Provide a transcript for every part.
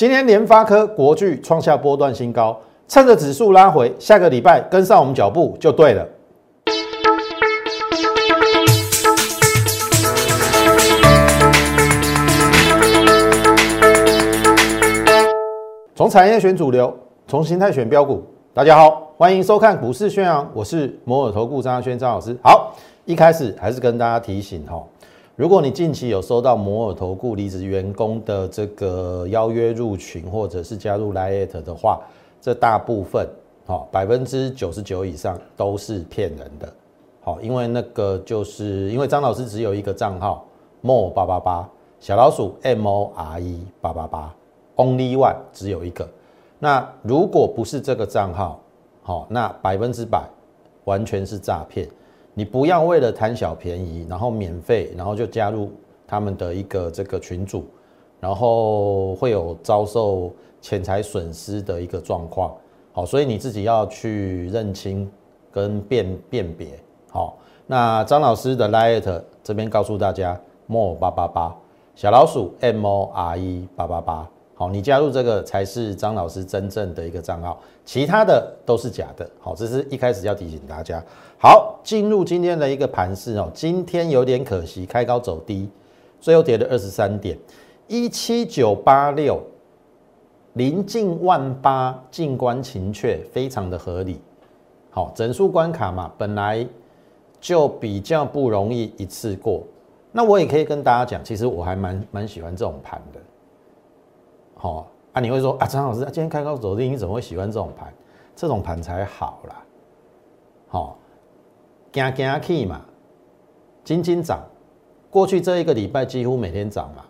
今天联发科、国巨创下波段新高，趁着指数拉回，下个礼拜跟上我们脚步就对了。从产业选主流，从形态选标股。大家好，欢迎收看股市宣扬，我是摩尔投顾张轩张老师。好，一开始还是跟大家提醒哈。如果你近期有收到摩尔投顾离职员工的这个邀约入群，或者是加入 Lite 的话，这大部分，好百分之九十九以上都是骗人的。好，因为那个就是因为张老师只有一个账号 More 八八八小老鼠 M O R E 八八八 Only One 只有一个。那如果不是这个账号，好，那百分之百完全是诈骗。你不要为了贪小便宜，然后免费，然后就加入他们的一个这个群组，然后会有遭受钱财损失的一个状况。好，所以你自己要去认清跟辨辨别。好，那张老师的 liet 这边告诉大家，more 八八八小老鼠 m o r e 八八八。好，你加入这个才是张老师真正的一个账号，其他的都是假的。好，这是一开始要提醒大家。好，进入今天的一个盘势哦，今天有点可惜，开高走低，最后跌了二十三点，一七九八六，临近万八，静观情却，非常的合理。好，整数关卡嘛，本来就比较不容易一次过。那我也可以跟大家讲，其实我还蛮蛮喜欢这种盘的。好啊，你会说啊，张老师，今天开高走低，你怎么会喜欢这种盘？这种盘才好啦。好，惊惊气嘛，金金涨，过去这一个礼拜几乎每天涨嘛。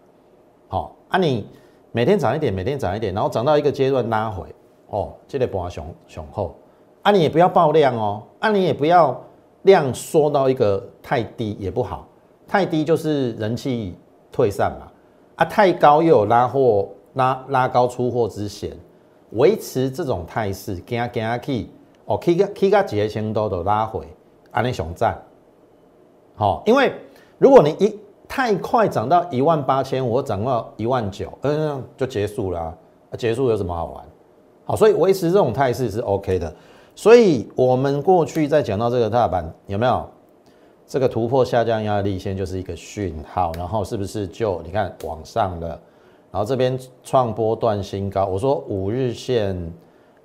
好啊，你每天涨一点，每天涨一点，然后涨到一个阶段拉回，哦，这个盘雄雄厚。啊，你也不要爆量哦，啊，你也不要量缩到一个太低也不好，太低就是人气退散嘛。啊，太高又有拉货。拉拉高出货之险，维持这种态势，行行去，哦，K 个 K 个几千多都拉回，安尼熊赞，好，因为如果你一太快涨到一万八千我，涨到一万九，嗯，就结束了，结束有什么好玩？好，所以维持这种态势是 OK 的。所以我们过去在讲到这个踏板有没有这个突破下降压力线，就是一个讯号，然后是不是就你看往上了？然后这边创波段新高，我说五日线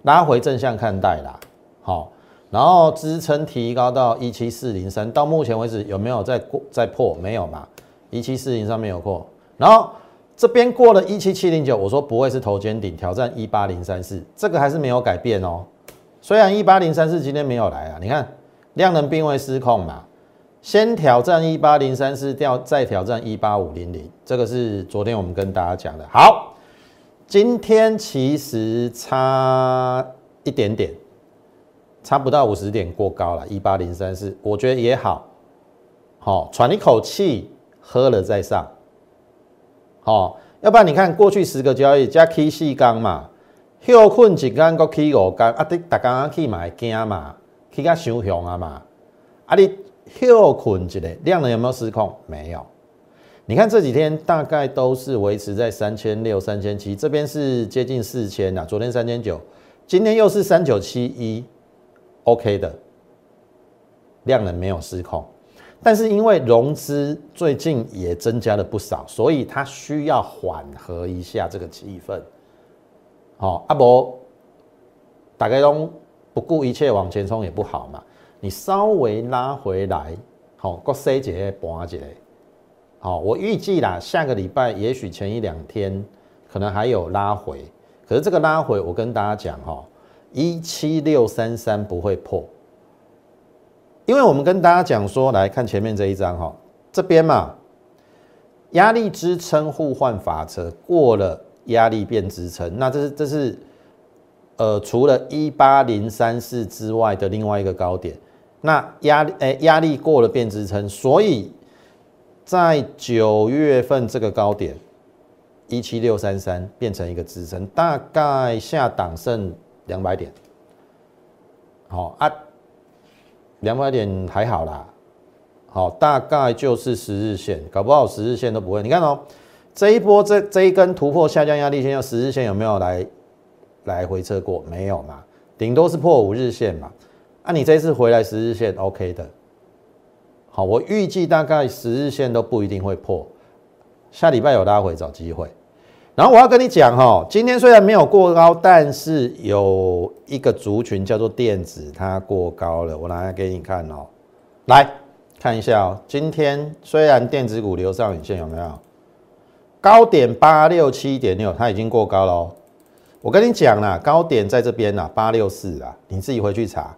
拉回正向看待啦，好，然后支撑提高到一七四零三，到目前为止有没有再过再破？没有嘛，一七四零三没有破，然后这边过了一七七零九，我说不会是头肩顶，挑战一八零三四，这个还是没有改变哦，虽然一八零三四今天没有来啊，你看量能并未失控嘛。先挑战一八零三四，调再挑战一八五零零，这个是昨天我们跟大家讲的。好，今天其实差一点点，差不到五十点过高了，一八零三四，我觉得也好，好喘一口气，喝了再上，好，要不然你看过去十个交易加 K 四缸嘛，休困一缸个 K 五缸，啊，你大家去买惊嘛，K 个伤凶啊嘛，啊你。休困之类，量能有没有失控？没有。你看这几天大概都是维持在三千六、三千七，这边是接近四千了。昨天三千九，今天又是三九七一，OK 的，量能没有失控。但是因为融资最近也增加了不少，所以它需要缓和一下这个气氛。好，阿伯，大概都不顾一切往前冲也不好嘛。你稍微拉回来，好，各塞节盘节，好，我预计啦，下个礼拜也许前一两天可能还有拉回，可是这个拉回，我跟大家讲哈，一七六三三不会破，因为我们跟大家讲说，来看前面这一张哈，这边嘛，压力支撑互换法则过了，压力变支撑，那这是这是呃，除了一八零三四之外的另外一个高点。那压力诶，压力过了变支撑，所以在九月份这个高点一七六三三变成一个支撑，大概下档剩两百点。好啊，两百点还好啦。好，大概就是十日线，搞不好十日线都不会。你看哦，这一波这这一根突破下降压力线，要十日线有没有来来回测过？没有嘛，顶多是破五日线嘛。啊，你这次回来十日线 OK 的，好，我预计大概十日线都不一定会破，下礼拜有拉回找机会。然后我要跟你讲哈，今天虽然没有过高，但是有一个族群叫做电子，它过高了。我拿来给你看哦，来看一下哦。今天虽然电子股留上影线有没有？高点八六七点六，它已经过高了。哦我跟你讲啦，高点在这边啦，八六四啊，你自己回去查。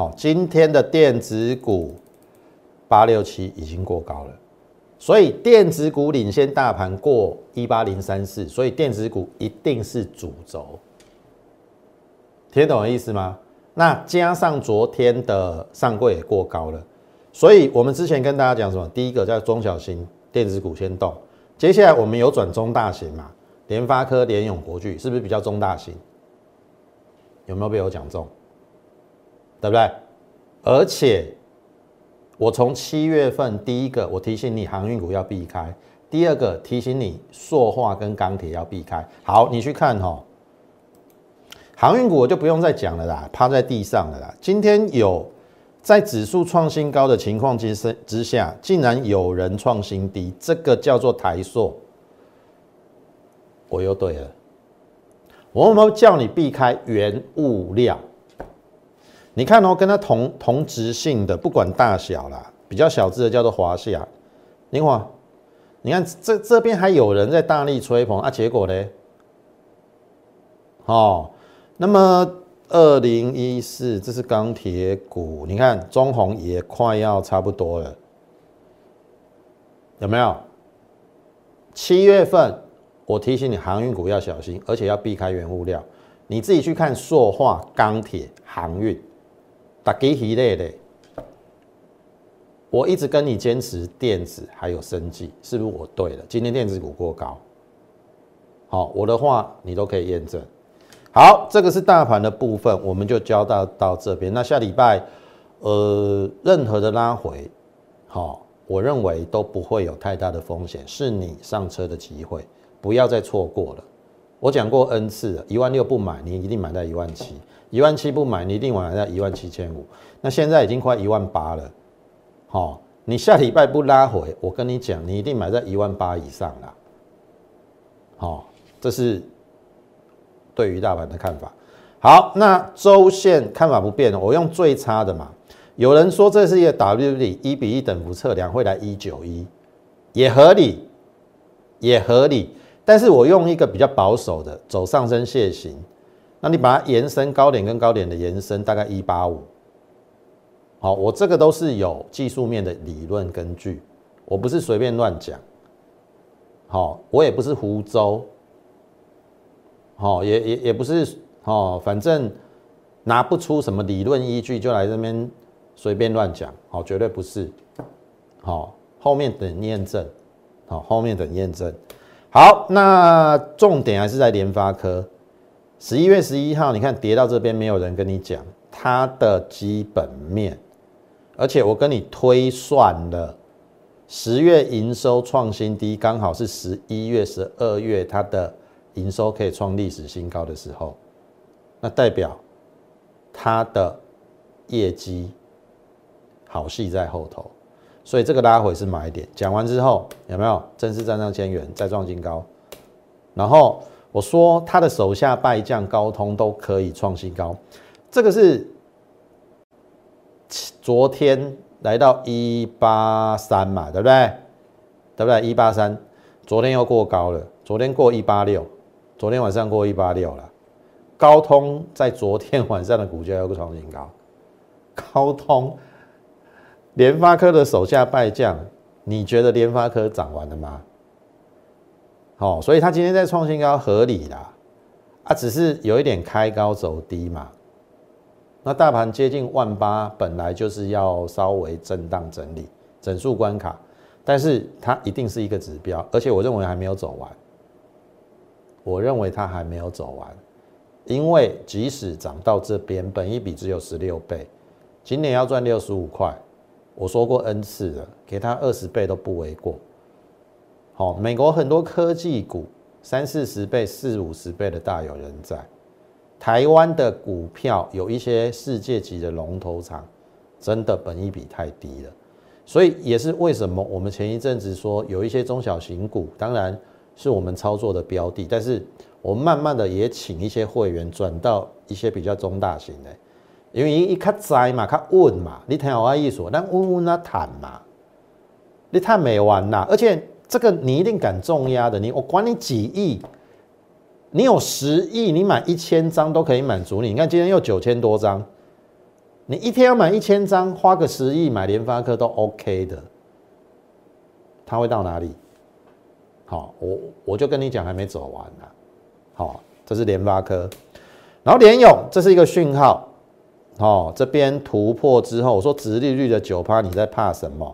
好，今天的电子股八六七已经过高了。所以电子股领先大盘过一八零三四，所以电子股一定是主轴，听懂的意思吗？那加上昨天的上柜也过高了，所以我们之前跟大家讲什么？第一个叫中小型电子股先动，接下来我们有转中大型嘛？联发科、联永、国巨是不是比较中大型？有没有被我讲中？对不对？而且。我从七月份第一个，我提醒你航运股要避开；第二个提醒你塑化跟钢铁要避开。好，你去看哈，航运股我就不用再讲了啦，趴在地上了啦。今天有在指数创新高的情况之之下，竟然有人创新低，这个叫做台塑。我又对了，我有没有叫你避开原物料？你看哦，跟它同同质性的，不管大小啦，比较小只的叫做华夏。你看，你看这这边还有人在大力吹捧啊，结果呢？哦，那么二零一四这是钢铁股，你看中红也快要差不多了，有没有？七月份我提醒你，航运股要小心，而且要避开原物料。你自己去看塑化、钢铁、航运。打给一类的，我一直跟你坚持电子还有生技，是不是我对了？今天电子股过高，好，我的话你都可以验证。好，这个是大盘的部分，我们就交到到这边。那下礼拜，呃，任何的拉回，好，我认为都不会有太大的风险，是你上车的机会，不要再错过了。我讲过 N 次了，一万六不买，你一定买在一万七。一万七不买，你一定买在一万七千五。那现在已经快一万八了，好，你下礼拜不拉回，我跟你讲，你一定买在一万八以上啦。好，这是对于大盘的看法。好，那周线看法不变，我用最差的嘛。有人说这是一个 W 底一比一等幅测量会来一九一，也合理，也合理。但是我用一个比较保守的走上升楔形。那你把它延伸高点跟高点的延伸大概一八五，好，我这个都是有技术面的理论根据，我不是随便乱讲，好，我也不是胡诌，好，也也也不是，好，反正拿不出什么理论依据就来这边随便乱讲，好，绝对不是，好，后面等验证，好，后面等验证，好，那重点还是在联发科。十一月十一号，你看跌到这边，没有人跟你讲它的基本面，而且我跟你推算了，十月营收创新低，刚好是十一月、十二月它的营收可以创历史新高的时候，那代表它的业绩好戏在后头，所以这个拉回是买点。讲完之后有没有正式站上千元，再创新高，然后。我说他的手下败将高通都可以创新高，这个是昨天来到一八三嘛，对不对？对不对？一八三，昨天又过高了，昨天过一八六，昨天晚上过一八六了。高通在昨天晚上的股价又创新高，高通，联发科的手下败将，你觉得联发科涨完了吗？哦，所以它今天在创新高合理啦，啊，只是有一点开高走低嘛。那大盘接近万八，本来就是要稍微震荡整理，整数关卡，但是它一定是一个指标，而且我认为还没有走完。我认为它还没有走完，因为即使涨到这边，本一比只有十六倍，今年要赚六十五块，我说过 N 次了，给它二十倍都不为过。好，美国很多科技股三四十倍、四五十倍的大有人在。台湾的股票有一些世界级的龙头厂，真的本益比太低了，所以也是为什么我们前一阵子说有一些中小型股，当然是我们操作的标的，但是我们慢慢的也请一些会员转到一些比较中大型的。因为一较窄嘛，卡稳嘛，你听我意思，咱稳稳啊谈嘛，你谈没完呐，而且这个你一定敢重压的，你我管你几亿，你有十亿，你买一千张都可以满足你。你看今天又九千多张，你一天要买一千张，花个十亿买联发科都 OK 的，它会到哪里？好，我我就跟你讲，还没走完呢。好，这是联发科，然后联勇，这是一个讯号。哦，这边突破之后，我说直利率的九趴，你在怕什么？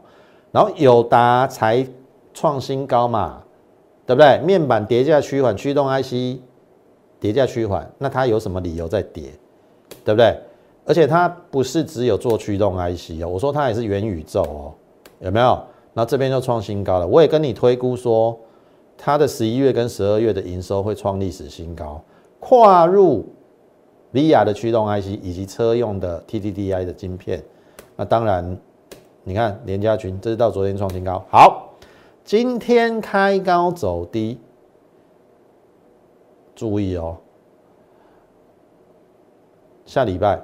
然后友达才创新高嘛，对不对？面板叠价趋缓，驱动 IC 叠价趋缓，那它有什么理由在跌？对不对？而且它不是只有做驱动 IC 哦，我说它也是元宇宙哦，有没有？那这边就创新高了。我也跟你推估说，它的十一月跟十二月的营收会创历史新高，跨入。VR 的驱动 IC 以及车用的 TDDI 的晶片，那当然，你看联家群，这是到昨天创新高。好，今天开高走低，注意哦，下礼拜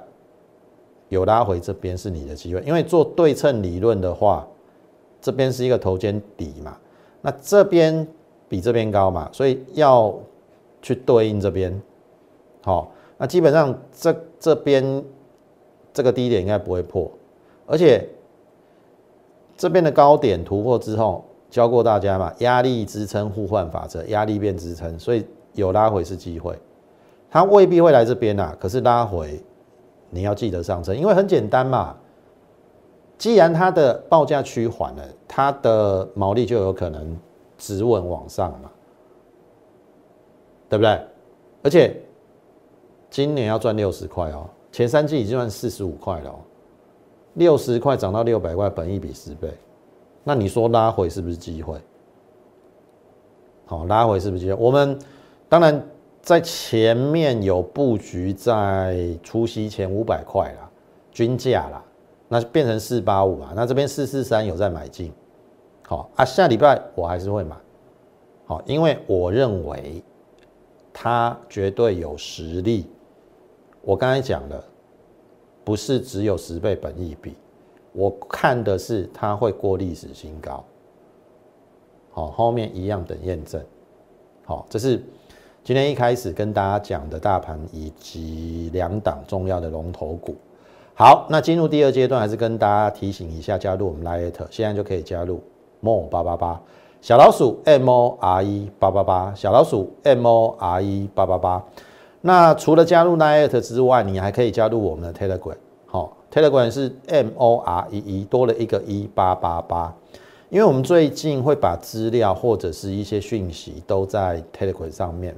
有拉回这边是你的机会，因为做对称理论的话，这边是一个头肩底嘛，那这边比这边高嘛，所以要去对应这边，好。那基本上这这边这个低点应该不会破，而且这边的高点突破之后，教过大家嘛，压力支撑互换法则，压力变支撑，所以有拉回是机会，它未必会来这边呐，可是拉回你要记得上车，因为很简单嘛，既然它的报价趋缓了，它的毛利就有可能直稳往上嘛，对不对？而且。今年要赚六十块哦，前三季已经赚四十五块了，六十块涨到六百块，本一比十倍，那你说拉回是不是机会？好，拉回是不是机会？我们当然在前面有布局，在除夕前五百块啦，均价啦，那变成四八五啊，那这边四四三有在买进，好啊，下礼拜我还是会买，好，因为我认为它绝对有实力。我刚才讲了，不是只有十倍本益比，我看的是它会过历史新高。好，后面一样等验证。好，这是今天一开始跟大家讲的大盘以及两档重要的龙头股。好，那进入第二阶段，还是跟大家提醒一下，加入我们 Light，现在就可以加入 More 八八八小老鼠 M O R E 八八八小老鼠 M O R E 八八八。那除了加入 Night 之外，你还可以加入我们的 Telegram。，Telegram 是 M O R E E 多了一个一八八八，因为我们最近会把资料或者是一些讯息都在 Telegram 上面，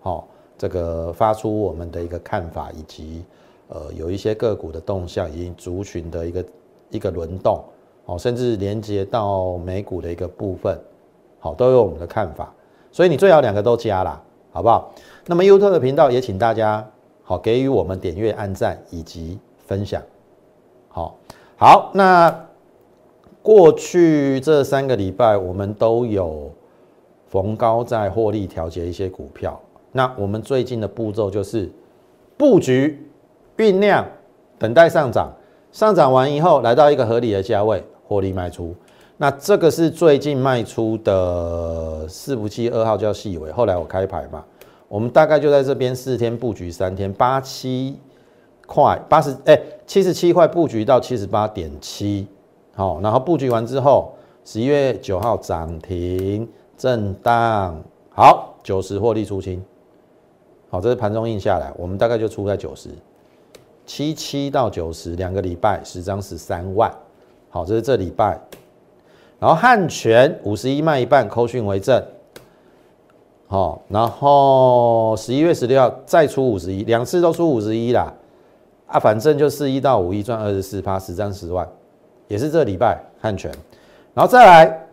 好，这个发出我们的一个看法，以及呃有一些个股的动向，以及族群的一个一个轮动，哦，甚至连接到美股的一个部分，好，都有我们的看法，所以你最好两个都加啦，好不好？那么 YouTube 的频道也请大家好给予我们点阅、按赞以及分享。好，好，那过去这三个礼拜我们都有逢高在获利调节一些股票。那我们最近的步骤就是布局、酝酿、等待上涨，上涨完以后来到一个合理的价位获利卖出。那这个是最近卖出的四福七二号叫细尾，后来我开牌嘛。我们大概就在这边四天布局三天，八七块八十哎七十七块布局到七十八点七，好，然后布局完之后，十一月九号涨停震荡，好九十获利出清，好，这是盘中印下来，我们大概就出在九十七七到九十两个礼拜十张十三万，好，这是这礼拜，然后汉泉五十一卖一半，扣讯为正。好，然后十一月十六号再出五十一，两次都出五十一啦，啊，反正就四一到五一赚二十四趴，十张十万，也是这礼拜汉权，然后再来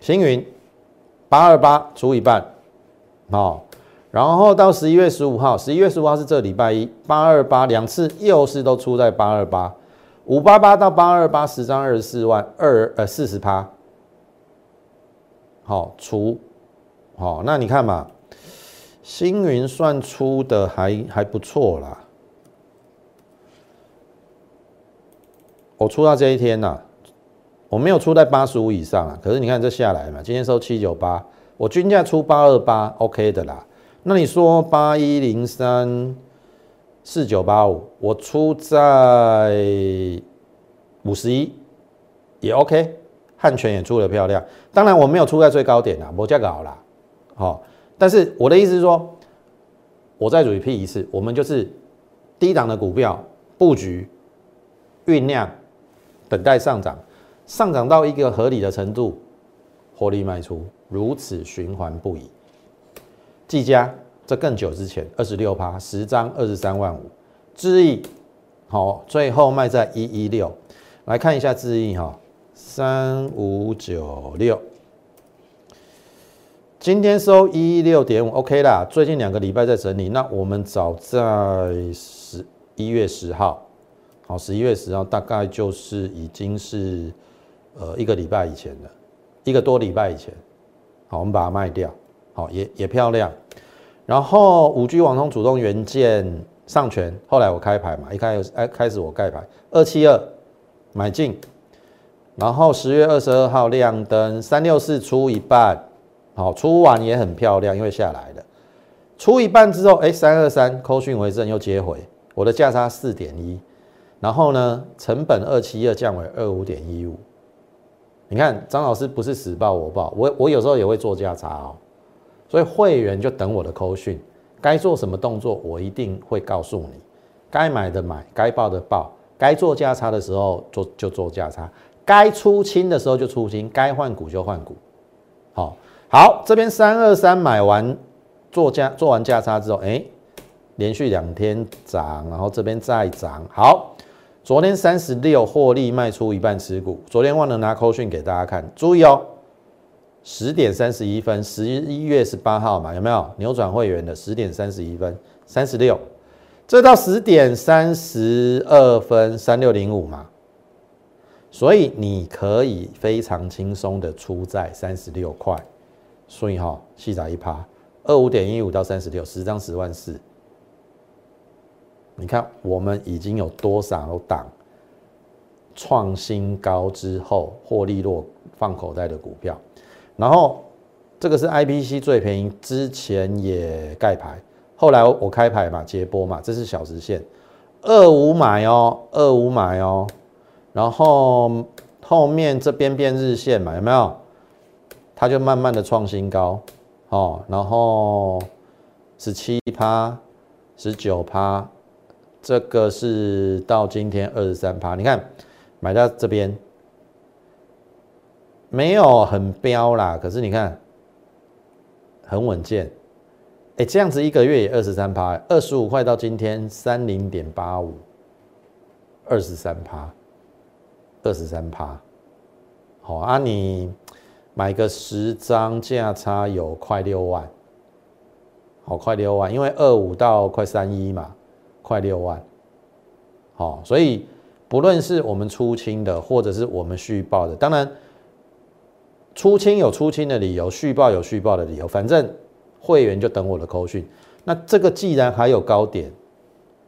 星云八二八除一半，好，然后到十一月十五号，十一月十五号是这礼拜一，八二八两次又是都出在八二八，五八八到八二八十张二十四万二呃四十趴，好除，好那你看嘛，星云算出的还还不错啦，我出到这一天呐。我没有出在八十五以上啊，可是你看这下来嘛，今天收七九八，我均价出八二八，OK 的啦。那你说八一零三四九八五，我出在五十一也 OK，汉泉也出的漂亮。当然我没有出在最高点啊，我价搞啦，好。但是我的意思是说，我再 repeat 一次，我们就是低档的股票布局酝酿，等待上涨。上涨到一个合理的程度，获利卖出，如此循环不已。技嘉这更久之前，二十六趴，十张二十三万五。智毅好，最后卖在一一六。来看一下智毅哈，三五九六，今天收一一六点五，OK 啦。最近两个礼拜在整理，那我们早在十一月十号，好，十一月十号大概就是已经是。呃，一个礼拜以前的，一个多礼拜以前，好，我们把它卖掉，好，也也漂亮。然后五 G 网通主动元件上全，后来我开牌嘛，一开始哎开始我盖牌，二七二买进，然后十月二十二号亮灯，三六四出一半，好，出完也很漂亮，因为下来了，出一半之后，哎，三二三扣讯为正又接回，我的价差四点一，然后呢，成本二七二降为二五点一五。你看张老师不是死报我报，我我有时候也会做价差哦，所以会员就等我的扣讯，该做什么动作我一定会告诉你，该买的买，该报的报，该做价差的时候做就做价差，该出清的时候就出清，该换股就换股，好，这边三二三买完做价做完价差之后，哎，连续两天涨，然后这边再涨，好。昨天三十六获利卖出一半持股，昨天忘了拿扣讯给大家看，注意哦，十点三十一分，十一月十八号嘛，有没有？扭转会员的十点三十一分，三十六，这到十点三十二分三六零五嘛，所以你可以非常轻松的出在三十六块，所以哈，细仔一趴，二五点一五到三十六，十张十万四。你看，我们已经有多少档创新高之后获利落放口袋的股票？然后这个是 IPC 最便宜，之前也盖牌，后来我开牌嘛，接波嘛，这是小时线，二五买哦，二五买哦，然后后面这边变日线嘛，有没有？它就慢慢的创新高哦，然后十七趴，十九趴。这个是到今天二十三趴，你看买到这边没有很飙啦，可是你看很稳健，哎，这样子一个月也二十三趴，二十五块到今天三零点八五，二十三趴，二十三趴，好啊，你买个十张价差有快六万，好快六万，因为二五到快三一嘛。快六万，好，所以不论是我们出清的，或者是我们续报的，当然出清有出清的理由，续报有续报的理由，反正会员就等我的扣讯。那这个既然还有高点，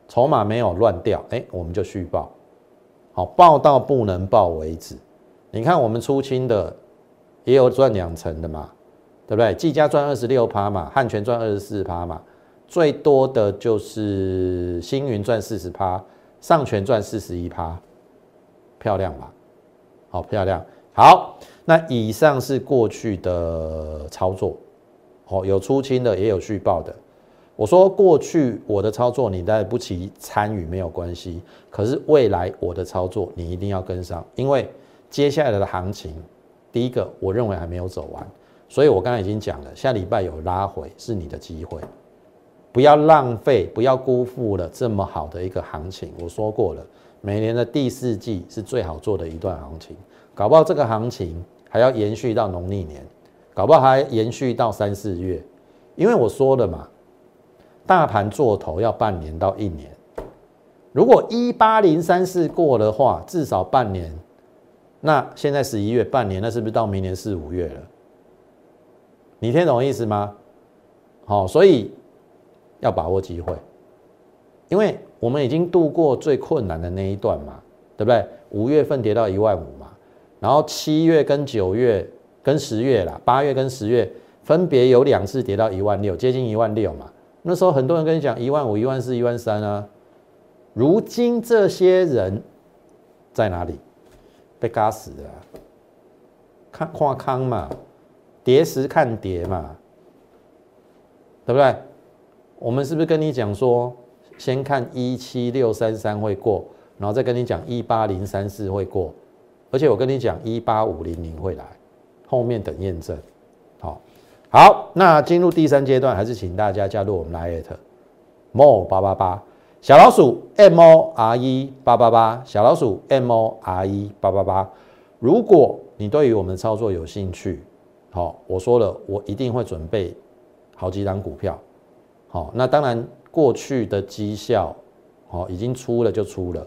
筹码没有乱掉，哎，我们就续报，好，报到不能报为止。你看我们出清的也有赚两成的嘛，对不对？技嘉赚二十六趴嘛，汉泉赚二十四趴嘛。最多的就是星云赚四十趴，上全赚四十一趴，漂亮吧？好漂亮。好，那以上是过去的操作，哦，有出清的，也有续报的。我说过去我的操作你带不起参与没有关系，可是未来我的操作你一定要跟上，因为接下来的行情，第一个我认为还没有走完，所以我刚才已经讲了，下礼拜有拉回是你的机会。不要浪费，不要辜负了这么好的一个行情。我说过了，每年的第四季是最好做的一段行情，搞不好这个行情还要延续到农历年，搞不好还延续到三四月，因为我说了嘛，大盘做头要半年到一年，如果一八零三四过的话，至少半年，那现在十一月半年，那是不是到明年四五月了？你听懂意思吗？好，所以要把握机会，因为我们已经度过最困难的那一段嘛，对不对？五月份跌到一万五嘛。然后七月跟九月跟十月啦，八月跟十月分别有两次跌到一万六，接近一万六嘛。那时候很多人跟你讲一万五、一万四、一万三啊。如今这些人在哪里？被嘎死了。看看康嘛，跌时看跌嘛，对不对？我们是不是跟你讲说，先看一七六三三会过，然后再跟你讲一八零三四会过？而且我跟你讲，一八五零零会来，后面等验证。好，好，那进入第三阶段，还是请大家加入我们 Lite more 八八八小老鼠 M O R E 八八八小老鼠 M O R E 八八八。如果你对于我们操作有兴趣，好，我说了，我一定会准备好几档股票。好，那当然过去的绩效，好，已经出了就出了。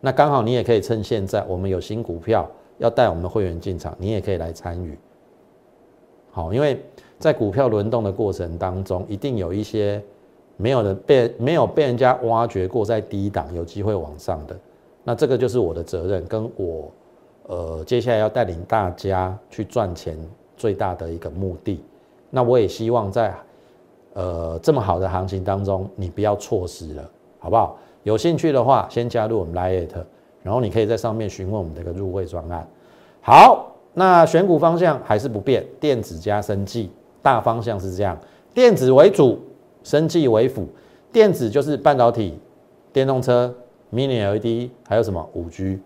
那刚好你也可以趁现在我们有新股票要带我们的会员进场，你也可以来参与。好，因为在股票轮动的过程当中，一定有一些没有人被没有被人家挖掘过，在低档有机会往上的，那这个就是我的责任，跟我呃接下来要带领大家去赚钱最大的一个目的。那我也希望在呃这么好的行情当中，你不要错失了，好不好？有兴趣的话，先加入我们 Lite，然后你可以在上面询问我们这个入会专案。好，那选股方向还是不变，电子加生技，大方向是这样，电子为主，生技为辅。电子就是半导体、电动车、Mini LED，还有什么五 G。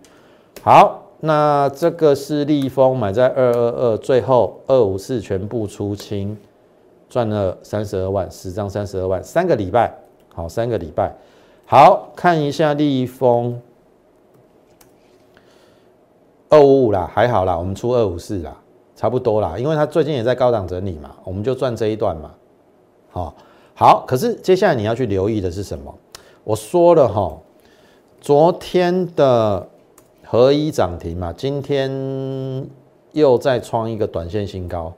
好，那这个是立丰买在二二二，最后二五四全部出清，赚了三十二万，十张三十二万，三个礼拜，好，三个礼拜。好看一下立丰二五五啦，还好啦，我们出二五四啦，差不多啦，因为它最近也在高档整理嘛，我们就赚这一段嘛。好，好，可是接下来你要去留意的是什么？我说了哈，昨天的合一涨停嘛，今天又再创一个短线新高。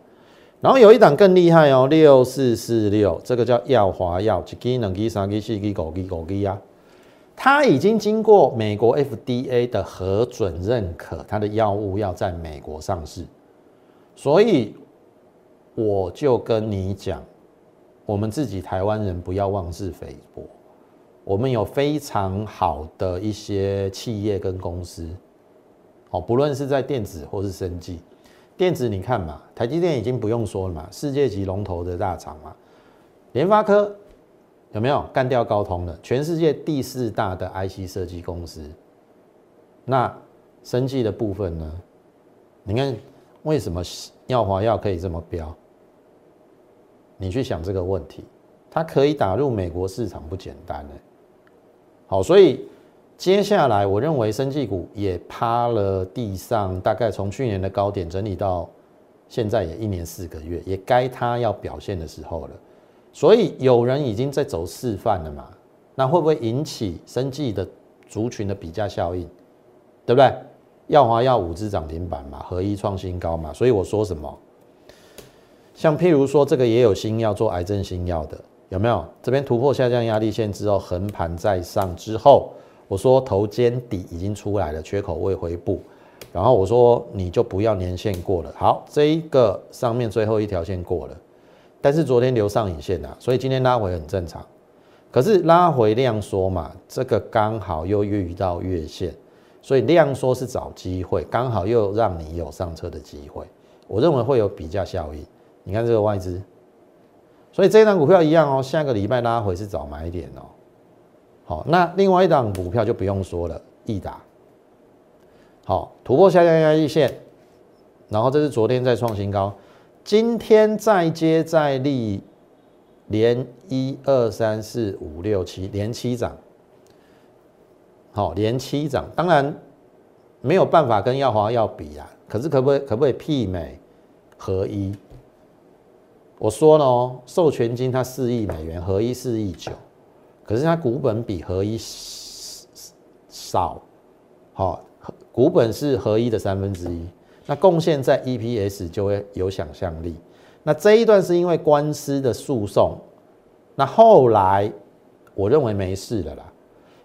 然后有一档更厉害哦，六四四六，这个叫耀华药，一支、两支、三支、四支、五支、五支啊，它已经经过美国 FDA 的核准认可，它的药物要在美国上市，所以我就跟你讲，我们自己台湾人不要妄自菲薄，我们有非常好的一些企业跟公司，哦，不论是在电子或是生技。电子你看嘛，台积电已经不用说了嘛，世界级龙头的大厂嘛。联发科有没有干掉高通的？全世界第四大的 IC 设计公司。那生技的部分呢？你看为什么耀华药可以这么标？你去想这个问题，它可以打入美国市场不简单呢。好，所以。接下来，我认为生技股也趴了地上，大概从去年的高点整理到现在也一年四个月，也该它要表现的时候了。所以有人已经在走示范了嘛？那会不会引起生技的族群的比价效应？对不对？耀华要五只涨停板嘛，合一创新高嘛。所以我说什么？像譬如说这个也有新药做癌症新药的，有没有？这边突破下降压力线之后，横盘再上之后。我说头肩底已经出来了，缺口未回补，然后我说你就不要年线过了。好，这一个上面最后一条线过了，但是昨天留上影线啊，所以今天拉回很正常。可是拉回量缩嘛，这个刚好又遇到月线，所以量缩是找机会，刚好又让你有上车的机会。我认为会有比价效益。你看这个外资，所以这一档股票一样哦，下个礼拜拉回是找买点哦。好，那另外一档股票就不用说了，易达。好，突破下降压力线，然后这是昨天在创新高，今天再接再厉，连一二三四五六七连七涨。好，连七涨，当然没有办法跟耀华要比啊，可是可不可以可不可以媲美合一？我说了哦，授权金它四亿美元，合一四亿九，可是它股本比合一少，好，股本是合一的三分之一，那贡献在 EPS 就会有想象力。那这一段是因为官司的诉讼，那后来我认为没事的啦，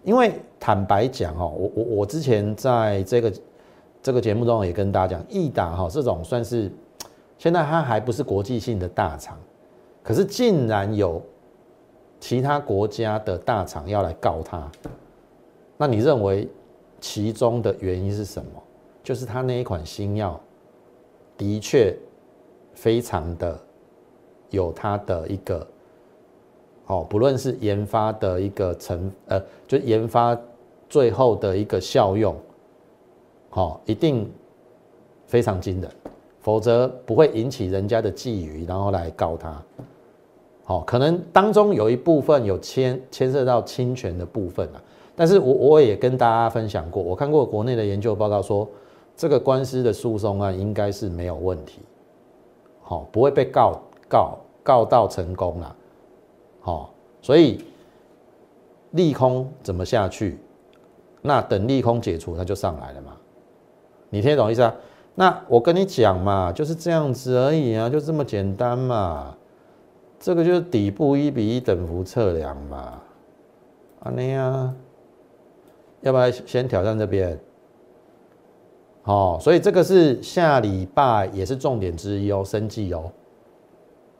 因为坦白讲哦，我我我之前在这个这个节目中也跟大家讲，易达哈这种算是现在它还不是国际性的大厂，可是竟然有其他国家的大厂要来告他，那你认为其中的原因是什么？就是他那一款新药的确。非常的有它的一个，哦，不论是研发的一个成，呃，就研发最后的一个效用，好，一定非常惊人，否则不会引起人家的觊觎，然后来告他。好，可能当中有一部分有牵牵涉到侵权的部分啊，但是我我也跟大家分享过，我看过国内的研究报告说，这个官司的诉讼案应该是没有问题。好，不会被告告告到成功了，好，所以利空怎么下去？那等利空解除，它就上来了嘛。你听懂意思啊？那我跟你讲嘛，就是这样子而已啊，就这么简单嘛。这个就是底部一比一等幅测量嘛。啊，那样，要不要先挑战这边？哦，所以这个是下礼拜也是重点之一哦，生计哦，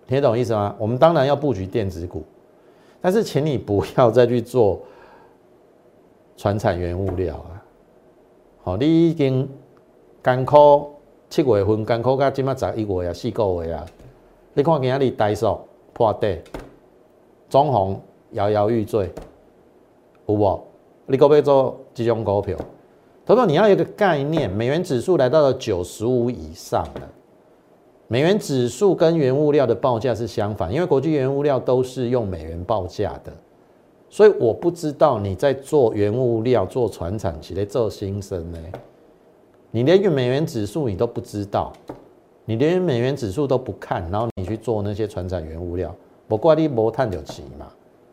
听得懂意思吗？我们当然要布局电子股，但是请你不要再去做传产原物料啊。好，你已经干枯七月份干枯到今麦十一月啊，四个月啊，你看今仔日大数破底，中红摇摇欲坠，有无？你可要做这种股票？投票你要有一个概念，美元指数来到了九十五以上了。美元指数跟原物料的报价是相反，因为国际原物料都是用美元报价的，所以我不知道你在做原物料、做船产企业做新生呢。你连美元指数你都不知道，你连美元指数都不看，然后你去做那些船产原物料，我怪你无探就钱嘛。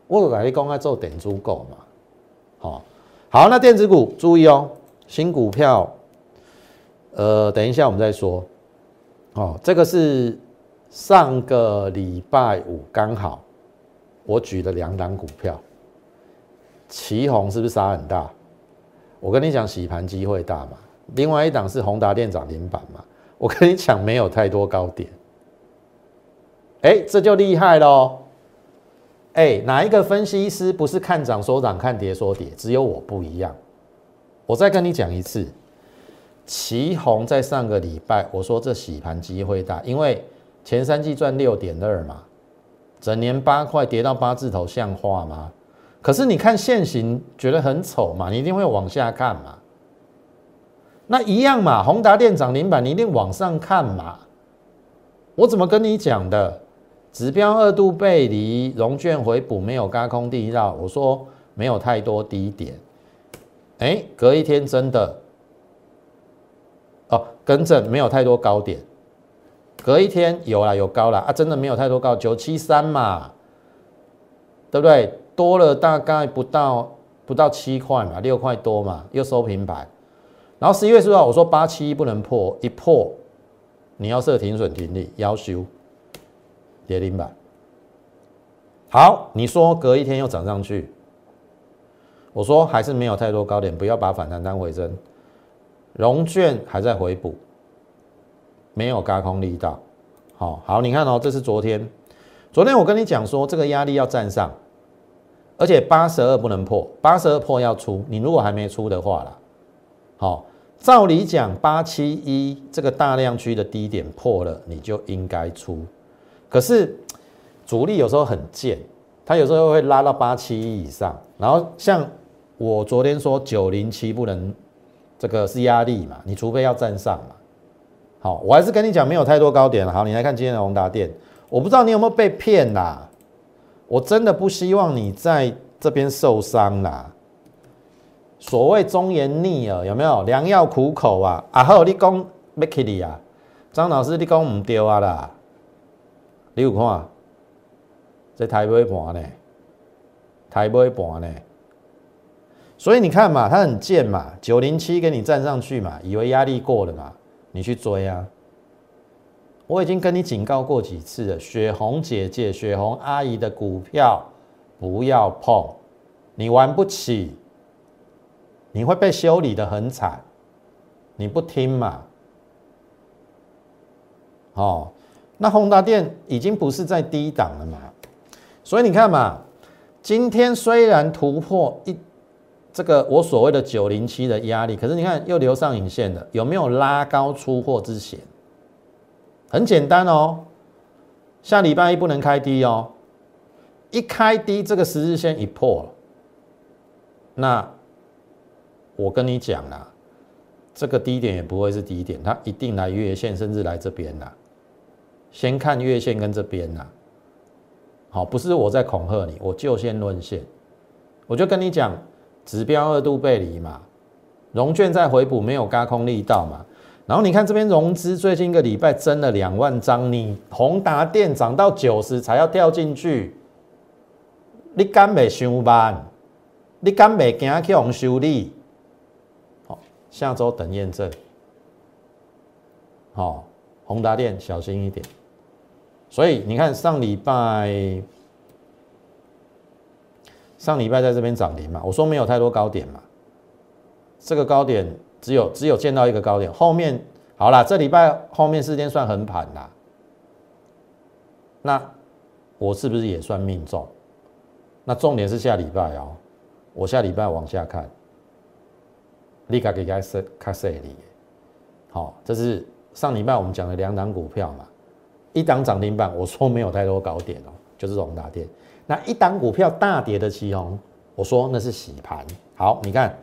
我来你讲要做点足够嘛。好，好，那电子股注意哦。新股票，呃，等一下我们再说。哦，这个是上个礼拜五刚好我举的两档股票，旗红是不是杀很大？我跟你讲，洗盘机会大嘛。另外一档是宏达电涨停板嘛。我跟你讲，没有太多高点。哎，这就厉害喽。哎，哪一个分析师不是看涨说涨，看跌说跌？只有我不一样。我再跟你讲一次，旗宏在上个礼拜我说这洗盘机会大，因为前三季赚六点二嘛，整年八块跌到八字头像话吗？可是你看现行觉得很丑嘛，你一定会往下看嘛。那一样嘛，宏达电涨停板你一定往上看嘛。我怎么跟你讲的？指标二度背离，融券回补没有高空地绕，我说没有太多低点。哎，隔一天真的哦，更正没有太多高点，隔一天有啦，有高了啊，真的没有太多高，九七三嘛，对不对？多了大概不到不到七块嘛，六块多嘛，又收平盘。然后十一月十号我说八七不能破，一破你要设停损停利，要求跌停板。好，你说隔一天又涨上去。我说还是没有太多高点，不要把反弹当回真。融券还在回补，没有高空力道。好好，你看哦，这是昨天。昨天我跟你讲说，这个压力要站上，而且八十二不能破，八十二破要出。你如果还没出的话啦，好，照理讲八七一这个大量区的低点破了，你就应该出。可是主力有时候很贱，他有时候会拉到八七一以上，然后像。我昨天说九零七不能，这个是压力嘛？你除非要站上嘛。好，我还是跟你讲，没有太多高点了。好，你来看今天的宏达电，我不知道你有没有被骗啦。我真的不希望你在这边受伤啦。所谓忠言逆耳，有没有？良药苦口啊！啊好，你讲要去你啊，张老师你讲唔对啊啦，你有看？这台北盘呢？台北盘呢？所以你看嘛，它很贱嘛，九零七给你站上去嘛，以为压力过了嘛，你去追啊！我已经跟你警告过几次了，雪红姐姐、雪红阿姨的股票不要碰，你玩不起，你会被修理的很惨，你不听嘛？哦，那宏达电已经不是在低档了嘛，所以你看嘛，今天虽然突破一这个我所谓的九零七的压力，可是你看又留上影线的，有没有拉高出货之嫌？很简单哦，下礼拜一不能开低哦，一开低这个十日线一破，那我跟你讲啦，这个低点也不会是低点，它一定来月线，甚至来这边啦。先看月线跟这边啦，好，不是我在恐吓你，我就先论线，我就跟你讲，指标二度背离嘛，融券在回补，没有嘎空力道嘛。然后你看这边融资，最近一个礼拜增了两万张，你宏达电涨到九十才要跳进去，你敢没上班？你敢没惊去红修理？下周等验证。好，宏达电小心一点。所以你看上礼拜，上礼拜在这边涨停嘛，我说没有太多高点嘛，这个高点。只有只有见到一个高点，后面好了，这礼拜后面四天算横盘啦。那我是不是也算命中？那重点是下礼拜哦，我下礼拜往下看，立刻给开设开设里。好，这是上礼拜我们讲的两档股票嘛，一档涨停板，我说没有太多高点哦，就是荣达电。那一档股票大跌的旗红，我说那是洗盘。好，你看。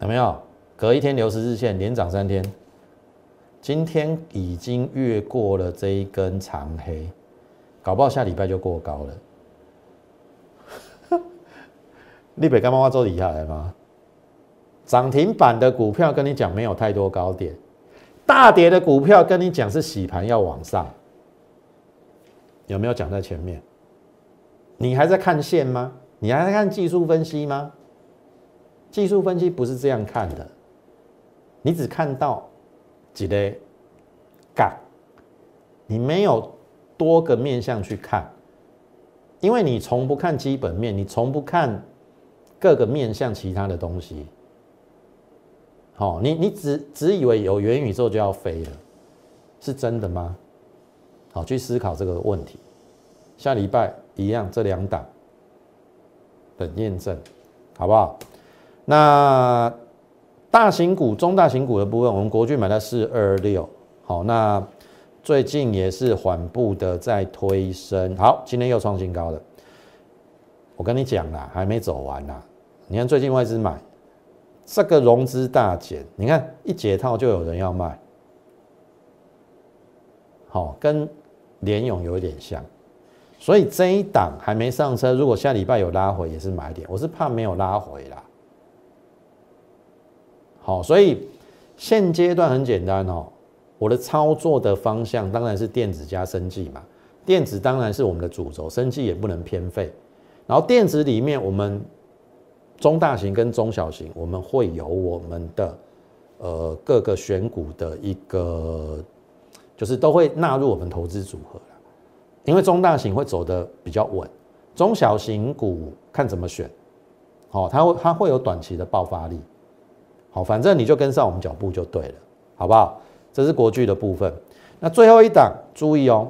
有没有隔一天流十日线连涨三天？今天已经越过了这一根长黑，搞不好下礼拜就过高了。立北干妈妈做底下来吗？涨停板的股票跟你讲没有太多高点，大跌的股票跟你讲是洗盘要往上，有没有讲在前面？你还在看线吗？你还在看技术分析吗？技术分析不是这样看的，你只看到几个杠，你没有多个面向去看，因为你从不看基本面，你从不看各个面向其他的东西。好，你你只只以为有元宇宙就要飞了，是真的吗？好，去思考这个问题。下礼拜一样，这两档等验证，好不好？那大型股、中大型股的部分，我们国巨买到四二六，好，那最近也是缓步的在推升，好，今天又创新高了。我跟你讲啦，还没走完啦。你看最近外资买这个融资大减，你看一解套就有人要卖，好，跟联勇有一点像，所以这一档还没上车，如果下礼拜有拉回，也是买点。我是怕没有拉回啦。好，所以现阶段很简单哦。我的操作的方向当然是电子加生技嘛，电子当然是我们的主轴，生技也不能偏废。然后电子里面，我们中大型跟中小型，我们会有我们的呃各个选股的一个，就是都会纳入我们投资组合因为中大型会走的比较稳，中小型股看怎么选。好，它会它会有短期的爆发力。好，反正你就跟上我们脚步就对了，好不好？这是国剧的部分。那最后一档注意哦，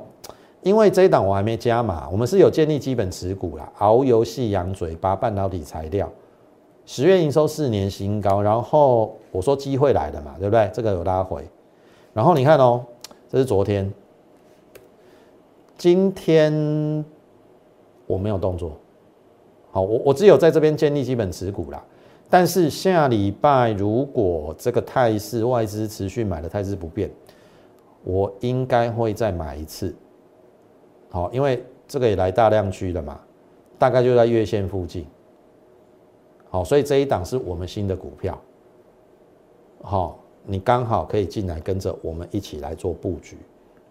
因为这一档我还没加码，我们是有建立基本持股啦。熬游戏羊嘴巴半导体材料，十月营收四年新高，然后我说机会来了嘛，对不对？这个有拉回，然后你看哦，这是昨天，今天我没有动作。好，我我只有在这边建立基本持股啦。但是下礼拜如果这个态势外资持续买的态势不变，我应该会再买一次。好，因为这个也来大量区了嘛，大概就在月线附近。好，所以这一档是我们新的股票，好，你刚好可以进来跟着我们一起来做布局，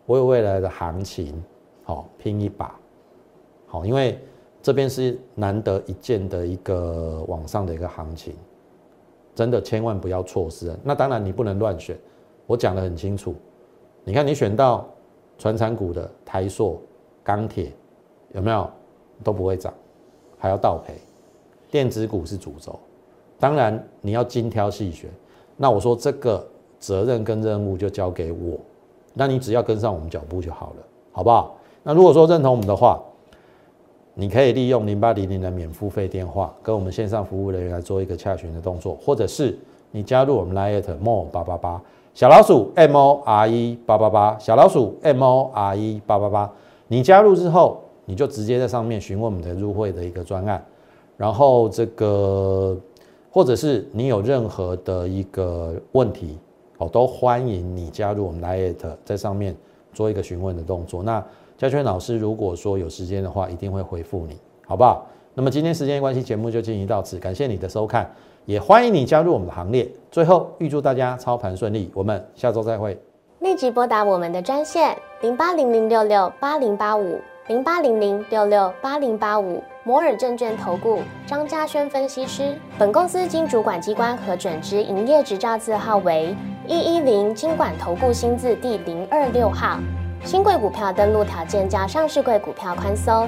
为未来的行情好拼一把，好，因为这边是难得一见的一个往上的一个行情，真的千万不要错失。那当然你不能乱选，我讲的很清楚，你看你选到传产股的台塑、钢铁有没有都不会涨，还要倒赔。电子股是主轴，当然你要精挑细选。那我说这个责任跟任务就交给我，那你只要跟上我们脚步就好了，好不好？那如果说认同我们的话，你可以利用零八零零的免付费电话跟我们线上服务人员来做一个洽询的动作，或者是你加入我们 Lite More 八八八小老鼠 M O R E 八八八小老鼠 M O R E 八八八，你加入之后，你就直接在上面询问我们的入会的一个专案。然后这个，或者是你有任何的一个问题，哦，都欢迎你加入我们 Lite，在上面做一个询问的动作。那嘉轩老师如果说有时间的话，一定会回复你，好不好？那么今天时间关系，节目就进行到此，感谢你的收看，也欢迎你加入我们的行列。最后预祝大家操盘顺利，我们下周再会。立即拨打我们的专线零八零零六六八零八五零八零零六六八零八五。摩尔证券投顾张嘉轩分析师，本公司经主管机关核准之营业执照字号为一一零金管投顾新字第零二六号。新贵股票登录条件较上市贵股票宽松，